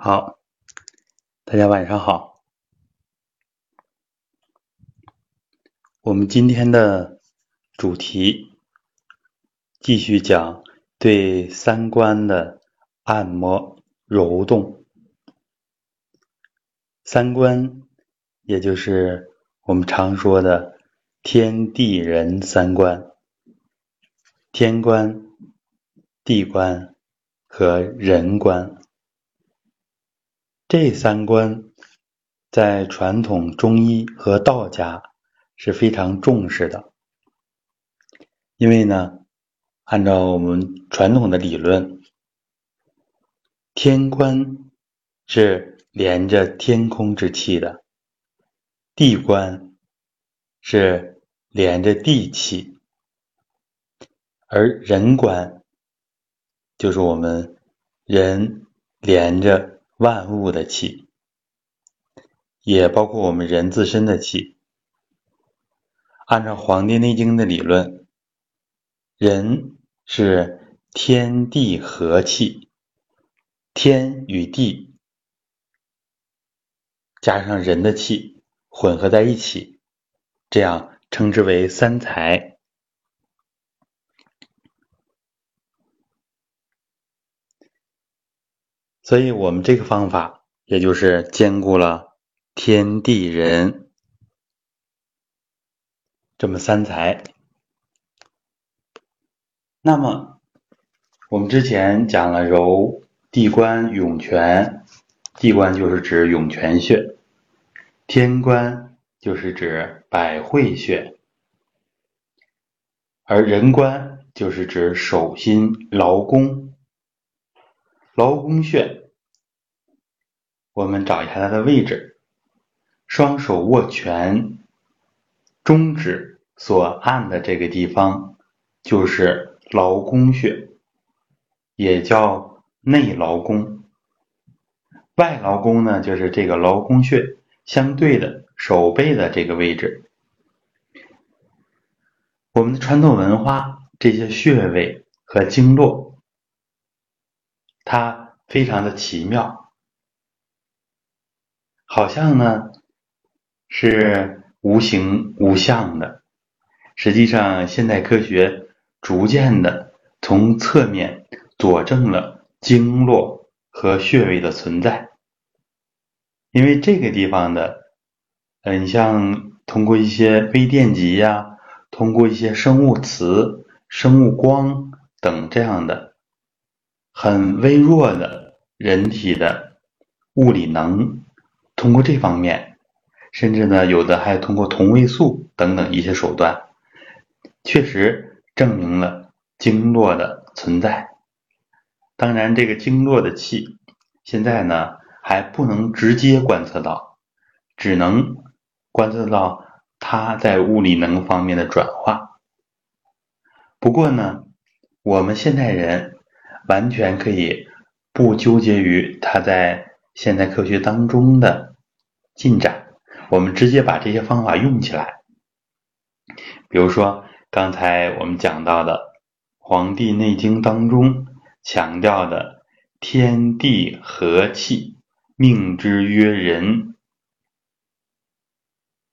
好，大家晚上好。我们今天的主题继续讲对三观的按摩揉动。三观，也就是我们常说的天地人三观：天观、地观和人观。这三观在传统中医和道家是非常重视的，因为呢，按照我们传统的理论，天官是连着天空之气的，地官是连着地气，而人官就是我们人连着。万物的气，也包括我们人自身的气。按照《黄帝内经》的理论，人是天地合气，天与地加上人的气混合在一起，这样称之为三才。所以我们这个方法，也就是兼顾了天地人这么三才。那么，我们之前讲了揉地关涌泉，地关就是指涌泉穴，天关就是指百会穴，而人关就是指手心劳宫。劳宫穴，我们找一下它的位置。双手握拳，中指所按的这个地方就是劳宫穴，也叫内劳宫。外劳宫呢，就是这个劳宫穴相对的手背的这个位置。我们的传统文化，这些穴位和经络。它非常的奇妙，好像呢是无形无相的。实际上，现代科学逐渐的从侧面佐证了经络和穴位的存在。因为这个地方的，嗯，像通过一些微电极呀，通过一些生物磁、生物光等这样的。很微弱的人体的物理能，通过这方面，甚至呢，有的还通过同位素等等一些手段，确实证明了经络的存在。当然，这个经络的气，现在呢还不能直接观测到，只能观测到它在物理能方面的转化。不过呢，我们现代人。完全可以不纠结于它在现代科学当中的进展，我们直接把这些方法用起来。比如说刚才我们讲到的《黄帝内经》当中强调的“天地和气，命之曰人”，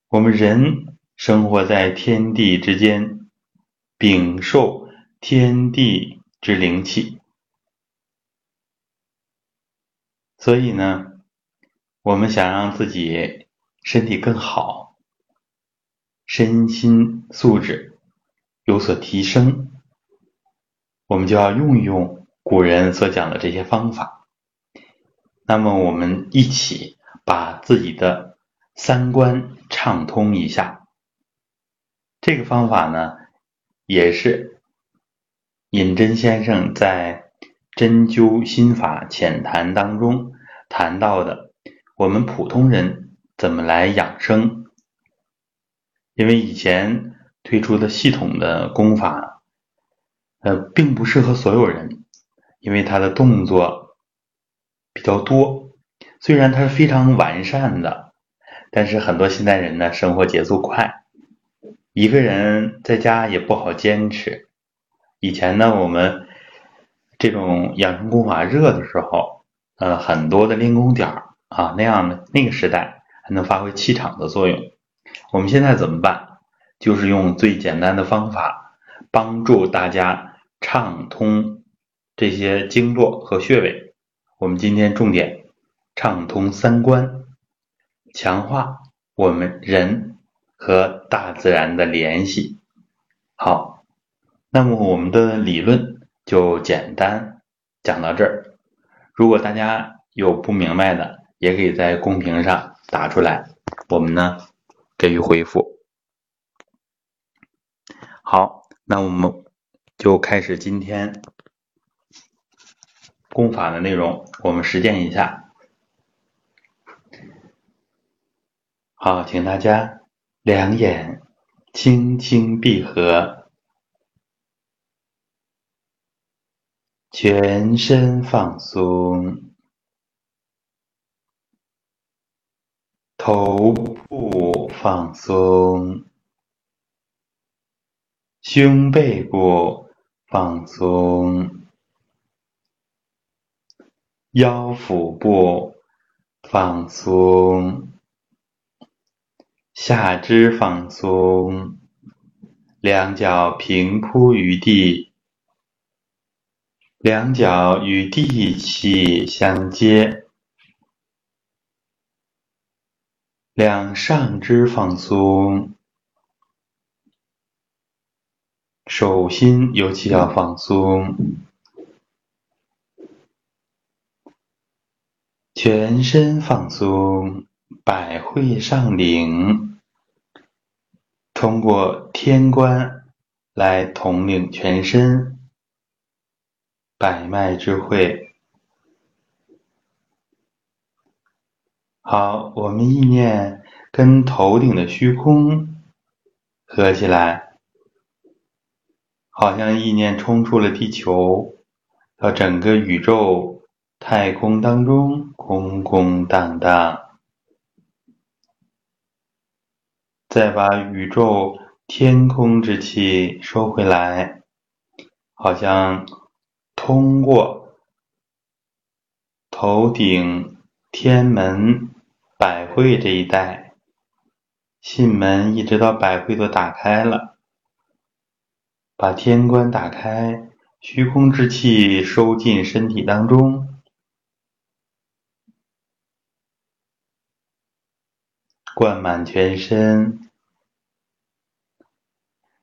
我们人生活在天地之间，禀受天地之灵气。所以呢，我们想让自己身体更好，身心素质有所提升，我们就要用一用古人所讲的这些方法。那么，我们一起把自己的三观畅通一下。这个方法呢，也是尹真先生在《针灸心法浅谈》当中。谈到的，我们普通人怎么来养生？因为以前推出的系统的功法，呃，并不适合所有人，因为它的动作比较多。虽然它是非常完善的，但是很多现代人呢，生活节奏快，一个人在家也不好坚持。以前呢，我们这种养生功法热的时候。呃很多的练功点儿啊，那样的那个时代还能发挥气场的作用。我们现在怎么办？就是用最简单的方法，帮助大家畅通这些经络和穴位。我们今天重点畅通三关，强化我们人和大自然的联系。好，那么我们的理论就简单讲到这儿。如果大家有不明白的，也可以在公屏上打出来，我们呢给予回复。好，那我们就开始今天功法的内容，我们实践一下。好，请大家两眼。轻轻闭合，全身放松，头部放松，胸背部放松，腰腹部放松。下肢放松，两脚平铺于地，两脚与地气相接，两上肢放松，手心尤其要放松，全身放松，百会上领。通过天官来统领全身，百脉之会。好，我们意念跟头顶的虚空合起来，好像意念冲出了地球，到整个宇宙太空当中空空荡荡。再把宇宙天空之气收回来，好像通过头顶天门百会这一带，信门一直到百会都打开了，把天关打开，虚空之气收进身体当中，灌满全身。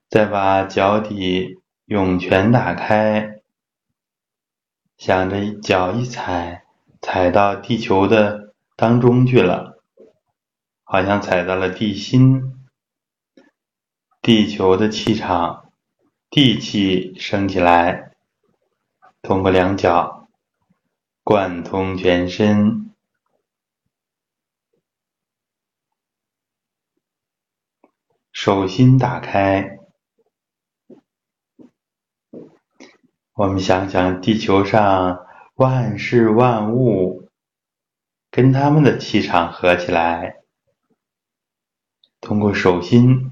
再把脚底涌泉打开，想着脚一踩，踩到地球的当中去了，好像踩到了地心，地球的气场，地气升起来，通过两脚贯通全身，手心打开。我们想想，地球上万事万物，跟他们的气场合起来，通过手心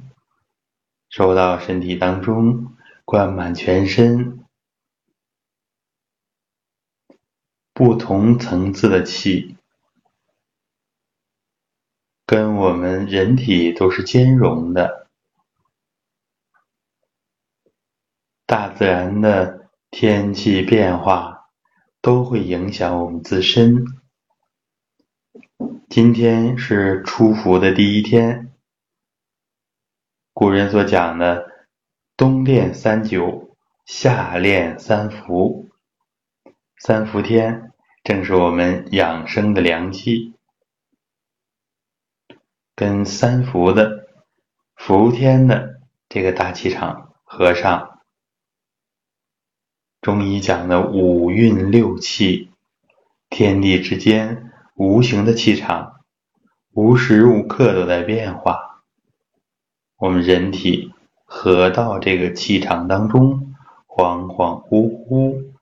收到身体当中，灌满全身，不同层次的气，跟我们人体都是兼容的，大自然的。天气变化都会影响我们自身。今天是初伏的第一天，古人所讲的“冬练三九，夏练三伏”，三伏天正是我们养生的良机。跟三伏的伏天的这个大气场合上。中医讲的五运六气，天地之间无形的气场，无时无刻都在变化。我们人体合到这个气场当中，恍恍惚惚，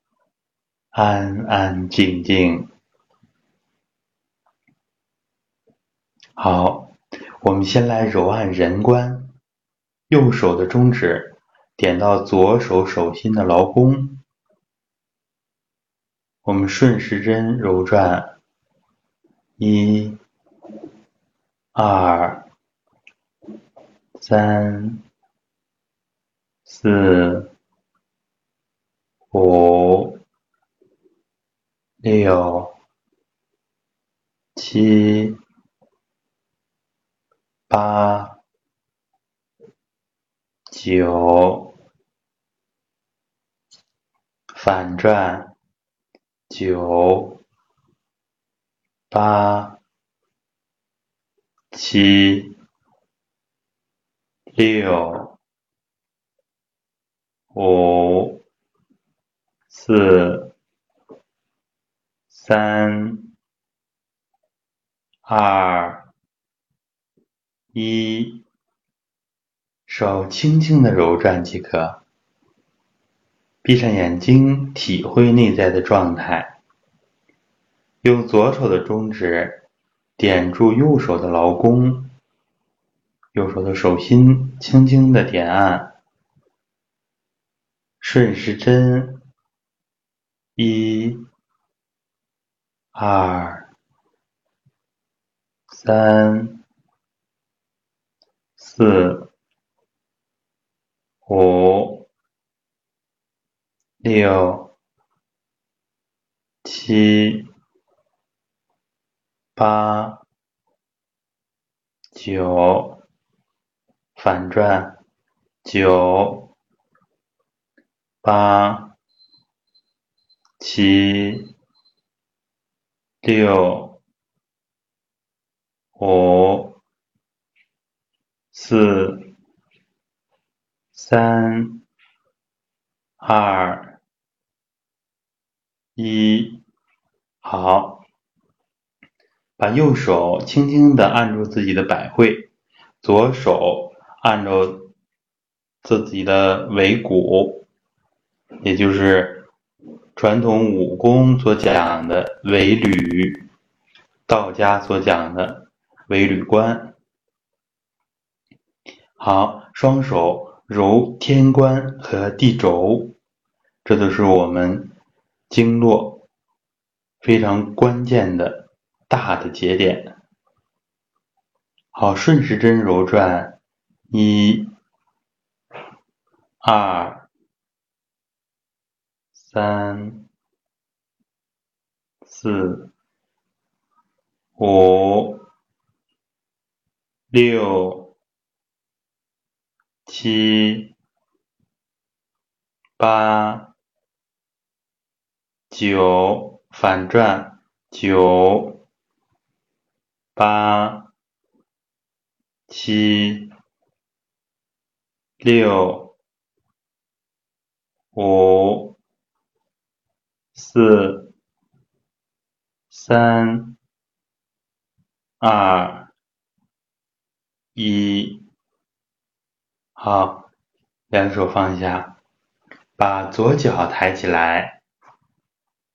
安安静静。好，我们先来揉按人关，右手的中指点到左手手心的劳宫。我们顺时针揉转，一、二、三、四、五、六、七、八、九，反转。九、八、七、六、五、四、三、二、一，手轻轻的揉转即可。闭上眼睛，体会内在的状态。用左手的中指点住右手的劳宫，右手的手心轻轻的点按，顺时针，一、二、三、四、五。六、七、八、九，反转，九、八、七、六、五、四、三、二。一，好，把右手轻轻的按住自己的百会，左手按住自己的尾骨，也就是传统武功所讲的尾闾，道家所讲的尾闾关。好，双手揉天关和地轴，这都是我们。经络非常关键的大的节点，好，顺时针揉转，一、二、三、四、五、六、七、八。九反转，九八七六五四三二一，好，两手放下，把左脚抬起来。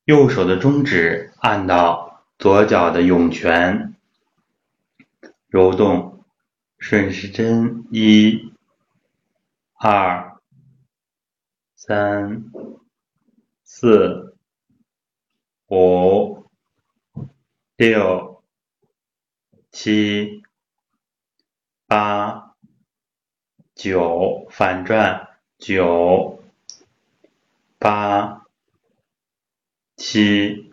右手的中指按到左脚的涌泉，揉动，顺时针，一、二、三、四、五、六、七、八、九，反转，九、八。七、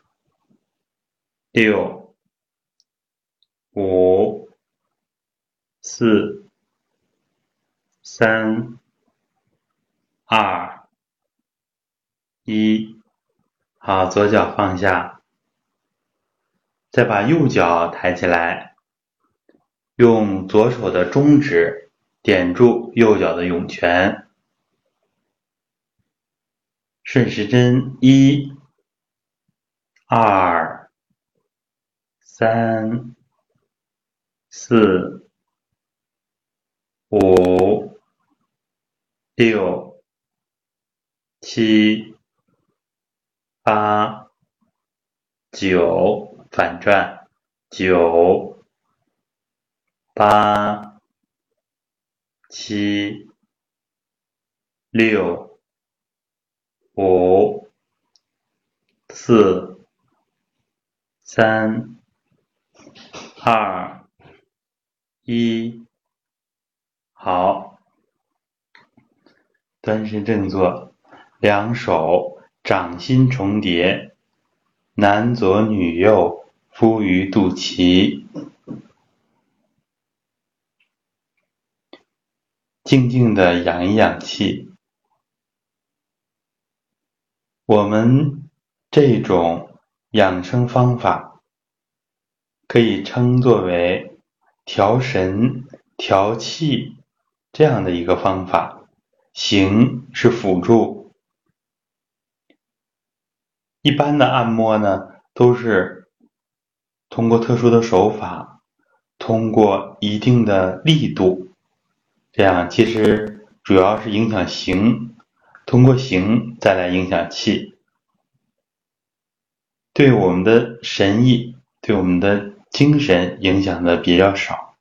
六、五、四、三、二、一，好，左脚放下，再把右脚抬起来，用左手的中指点住右脚的涌泉，顺时针一。二、三、四、五、六、七、八、九，反转，九、八、七、六、五、四。三、二、一，好，端身正坐，两手掌心重叠，男左女右，敷于肚脐，静静的养一养气。我们这种养生方法可以称作为调神、调气这样的一个方法，形是辅助。一般的按摩呢，都是通过特殊的手法，通过一定的力度，这样其实主要是影响形。通过形再来影响气，对我们的神意、对我们的精神影响的比较少，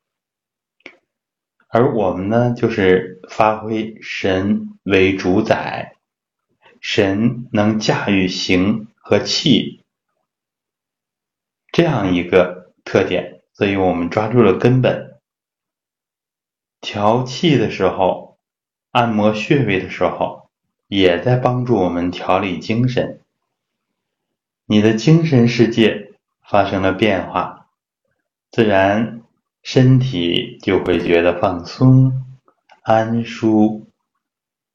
而我们呢，就是发挥神为主宰，神能驾驭形和气这样一个特点，所以我们抓住了根本。调气的时候，按摩穴位的时候。也在帮助我们调理精神，你的精神世界发生了变化，自然身体就会觉得放松、安舒，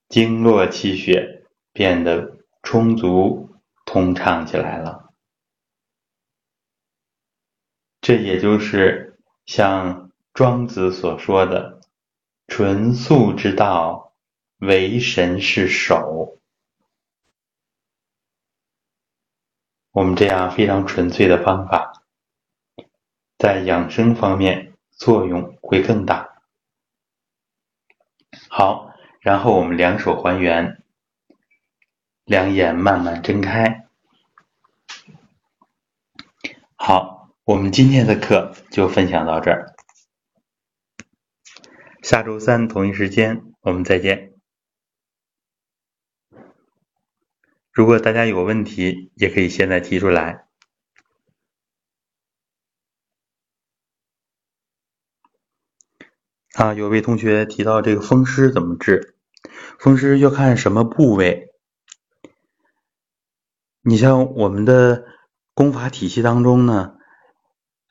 经络气血变得充足、通畅起来了。这也就是像庄子所说的“纯素之道”。为神是手，我们这样非常纯粹的方法，在养生方面作用会更大。好，然后我们两手还原，两眼慢慢睁开。好，我们今天的课就分享到这儿，下周三同一时间我们再见。如果大家有问题，也可以现在提出来。啊，有位同学提到这个风湿怎么治？风湿要看什么部位。你像我们的功法体系当中呢，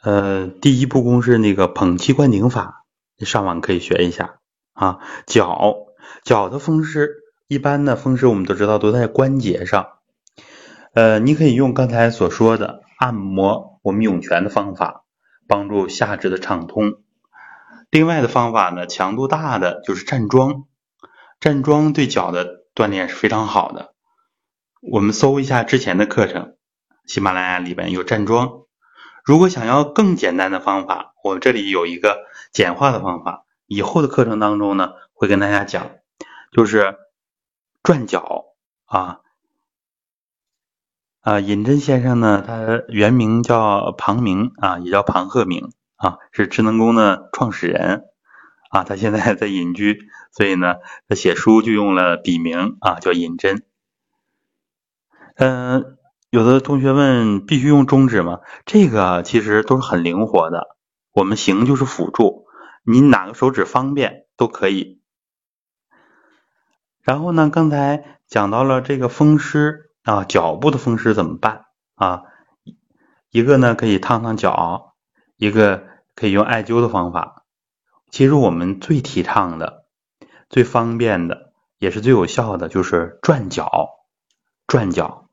呃，第一步功是那个捧气灌顶法，你上网可以学一下啊。脚脚的风湿。一般的风湿我们都知道都在关节上，呃，你可以用刚才所说的按摩我们涌泉的方法，帮助下肢的畅通。另外的方法呢，强度大的就是站桩，站桩对脚的锻炼是非常好的。我们搜一下之前的课程，喜马拉雅里边有站桩。如果想要更简单的方法，我这里有一个简化的方法，以后的课程当中呢会跟大家讲，就是。转角啊啊！尹真先生呢，他原名叫庞明啊，也叫庞鹤明啊，是智能宫的创始人啊。他现在在隐居，所以呢，他写书就用了笔名啊，叫尹真。嗯，有的同学问，必须用中指吗？这个其实都是很灵活的，我们行就是辅助，你哪个手指方便都可以。然后呢，刚才讲到了这个风湿啊，脚部的风湿怎么办啊？一个呢可以烫烫脚，一个可以用艾灸的方法。其实我们最提倡的、最方便的，也是最有效的，就是转脚。转脚，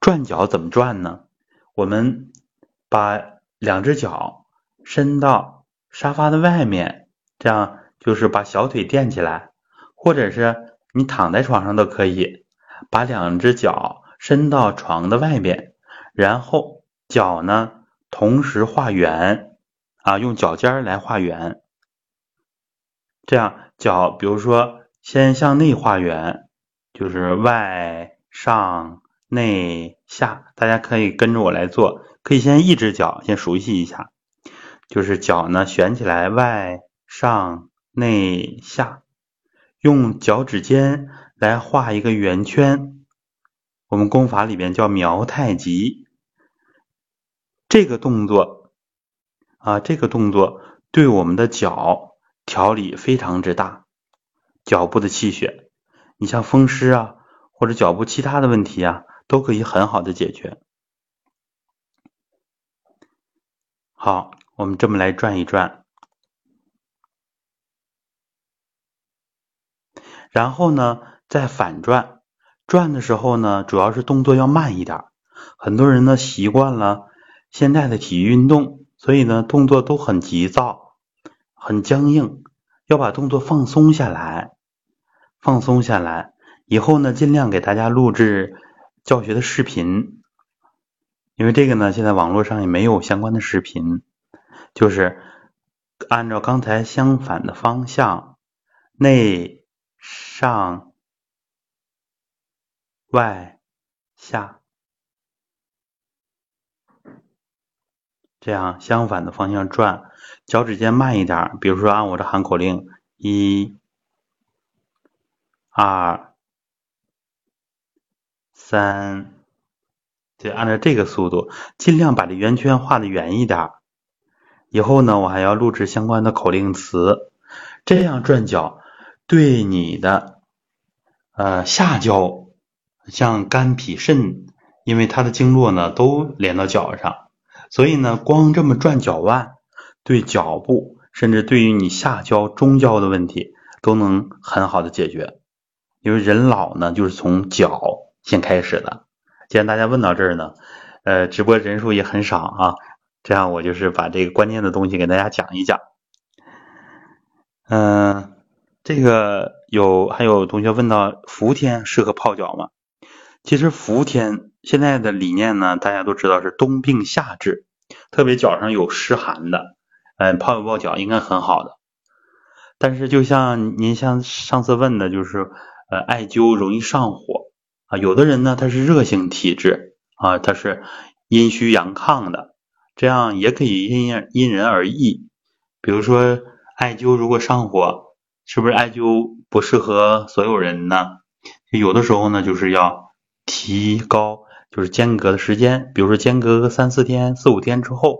转脚怎么转呢？我们把两只脚伸到沙发的外面，这样就是把小腿垫起来，或者是。你躺在床上都可以，把两只脚伸到床的外边，然后脚呢同时画圆啊，用脚尖来画圆。这样脚，比如说先向内画圆，就是外上内下，大家可以跟着我来做。可以先一只脚先熟悉一下，就是脚呢旋起来，外上内下。用脚趾尖来画一个圆圈，我们功法里边叫描太极。这个动作啊，这个动作对我们的脚调理非常之大，脚部的气血，你像风湿啊，或者脚部其他的问题啊，都可以很好的解决。好，我们这么来转一转，然后呢，再反转。转的时候呢，主要是动作要慢一点。很多人呢习惯了现在的体育运动，所以呢动作都很急躁、很僵硬，要把动作放松下来，放松下来。以后呢，尽量给大家录制教学的视频，因为这个呢，现在网络上也没有相关的视频，就是按照刚才相反的方向，内上。外下，这样相反的方向转，脚趾尖慢一点。比如说，按我这喊口令：一、二、三，就按照这个速度，尽量把这圆圈画的圆一点。以后呢，我还要录制相关的口令词。这样转脚对你的呃下焦。像肝脾肾，因为它的经络呢都连到脚上，所以呢，光这么转脚腕，对脚部甚至对于你下焦、中焦的问题都能很好的解决。因为人老呢，就是从脚先开始的。既然大家问到这儿呢，呃，直播人数也很少啊，这样我就是把这个关键的东西给大家讲一讲。嗯，这个有还有同学问到，伏天适合泡脚吗？其实伏天现在的理念呢，大家都知道是冬病夏治，特别脚上有湿寒的，嗯，泡一泡脚应该很好的。但是就像您像上次问的，就是呃，艾灸容易上火啊，有的人呢他是热性体质啊，他是阴虚阳亢的，这样也可以因因人而异。比如说艾灸如果上火，是不是艾灸不适合所有人呢？有的时候呢，就是要。提高就是间隔的时间，比如说间隔个三四天、四五天之后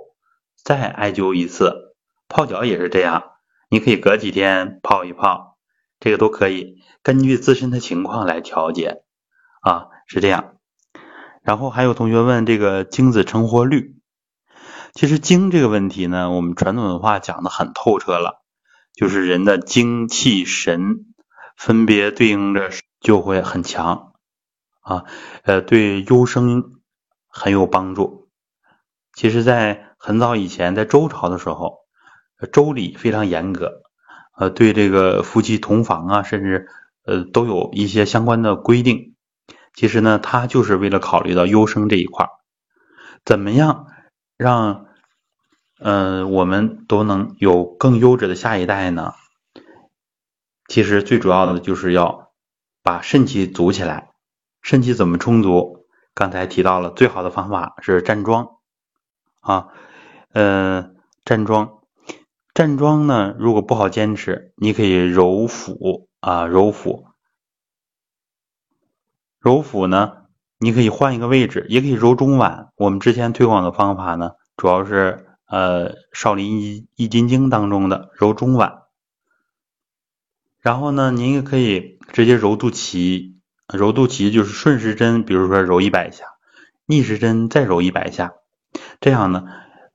再艾灸一次。泡脚也是这样，你可以隔几天泡一泡，这个都可以根据自身的情况来调节啊，是这样。然后还有同学问这个精子成活率，其实精这个问题呢，我们传统文化讲的很透彻了，就是人的精气神分别对应着就会很强。啊，呃，对优生很有帮助。其实，在很早以前，在周朝的时候，周礼非常严格，呃，对这个夫妻同房啊，甚至呃，都有一些相关的规定。其实呢，他就是为了考虑到优生这一块怎么样让呃我们都能有更优质的下一代呢？其实最主要的就是要把肾气足起来。肾气怎么充足？刚才提到了，最好的方法是站桩啊，呃，站桩，站桩呢，如果不好坚持，你可以揉腹啊，揉腹，揉腹呢，你可以换一个位置，也可以揉中脘。我们之前推广的方法呢，主要是呃，少林易易筋经当中的揉中脘，然后呢，您也可以直接揉肚脐。揉肚脐就是顺时针，比如说揉一百下，逆时针再揉一百下，这样呢，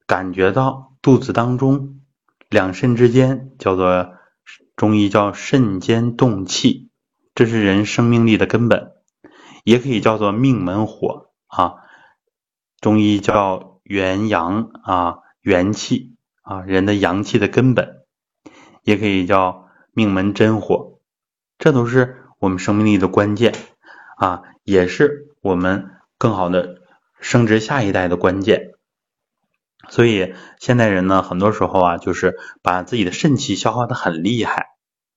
感觉到肚子当中两肾之间叫做中医叫肾间动气，这是人生命力的根本，也可以叫做命门火啊，中医叫元阳啊元气啊人的阳气的根本，也可以叫命门真火，这都是。我们生命力的关键啊，也是我们更好的生殖下一代的关键。所以现代人呢，很多时候啊，就是把自己的肾气消耗的很厉害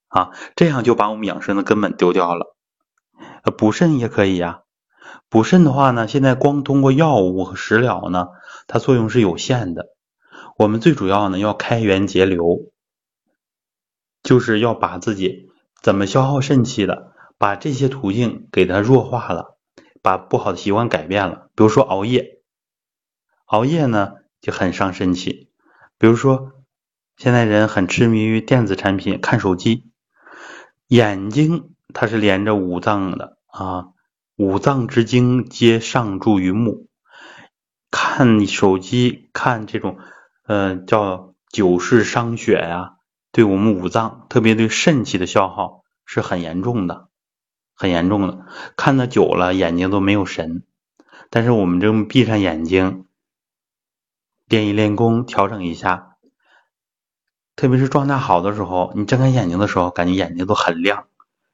啊，这样就把我们养生的根本丢掉了。补肾也可以呀，补肾的话呢，现在光通过药物和食疗呢，它作用是有限的。我们最主要呢，要开源节流，就是要把自己怎么消耗肾气的。把这些途径给它弱化了，把不好的习惯改变了。比如说熬夜，熬夜呢，就很伤肾气。比如说，现在人很痴迷于电子产品，看手机，眼睛它是连着五脏的啊，五脏之精皆上注于目。看手机，看这种，呃，叫久视伤血呀，对我们五脏，特别对肾气的消耗是很严重的，很严重的。看的久了，眼睛都没有神。但是我们这么闭上眼睛，练一练功，调整一下，特别是状态好的时候，你睁开眼睛的时候，感觉眼睛都很亮，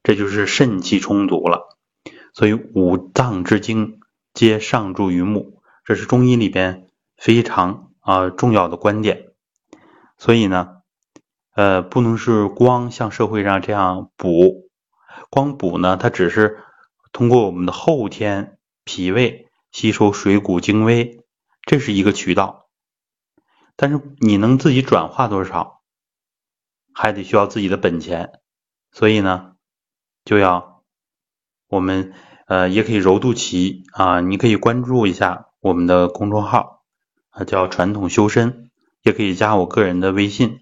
这就是肾气充足了。所以五脏之精皆上注于目。这是中医里边非常啊重要的观点，所以呢，呃，不能是光像社会上这样补，光补呢，它只是通过我们的后天脾胃吸收水谷精微，这是一个渠道，但是你能自己转化多少，还得需要自己的本钱，所以呢，就要我们呃也可以揉肚脐啊，你可以关注一下。我们的公众号啊叫传统修身，也可以加我个人的微信，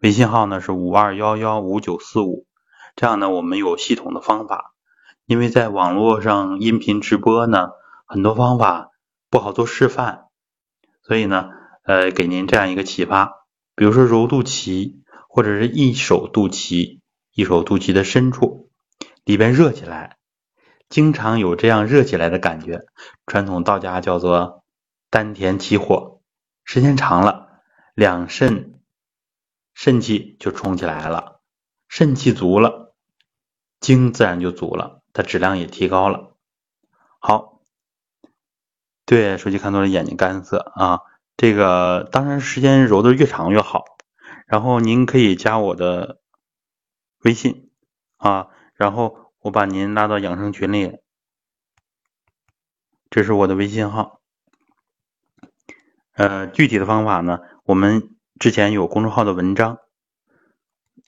微信号呢是五二幺幺五九四五。这样呢，我们有系统的方法，因为在网络上音频直播呢，很多方法不好做示范，所以呢，呃，给您这样一个启发，比如说揉肚脐，或者是一手肚脐，一手肚脐的深处里边热起来。经常有这样热起来的感觉，传统道家叫做丹田起火，时间长了，两肾肾气就冲起来了，肾气足了，精自然就足了，它质量也提高了。好，对，手机看多了眼睛干涩啊，这个当然时间揉的越长越好。然后您可以加我的微信啊，然后。我把您拉到养生群里，这是我的微信号。呃，具体的方法呢，我们之前有公众号的文章。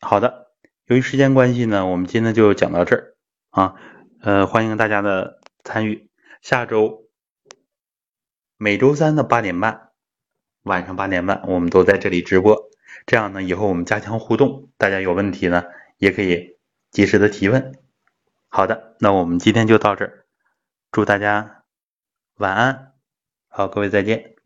好的，由于时间关系呢，我们今天就讲到这儿啊。呃，欢迎大家的参与。下周每周三的八点半，晚上八点半，我们都在这里直播。这样呢，以后我们加强互动，大家有问题呢，也可以及时的提问。好的，那我们今天就到这儿，祝大家晚安，好，各位再见。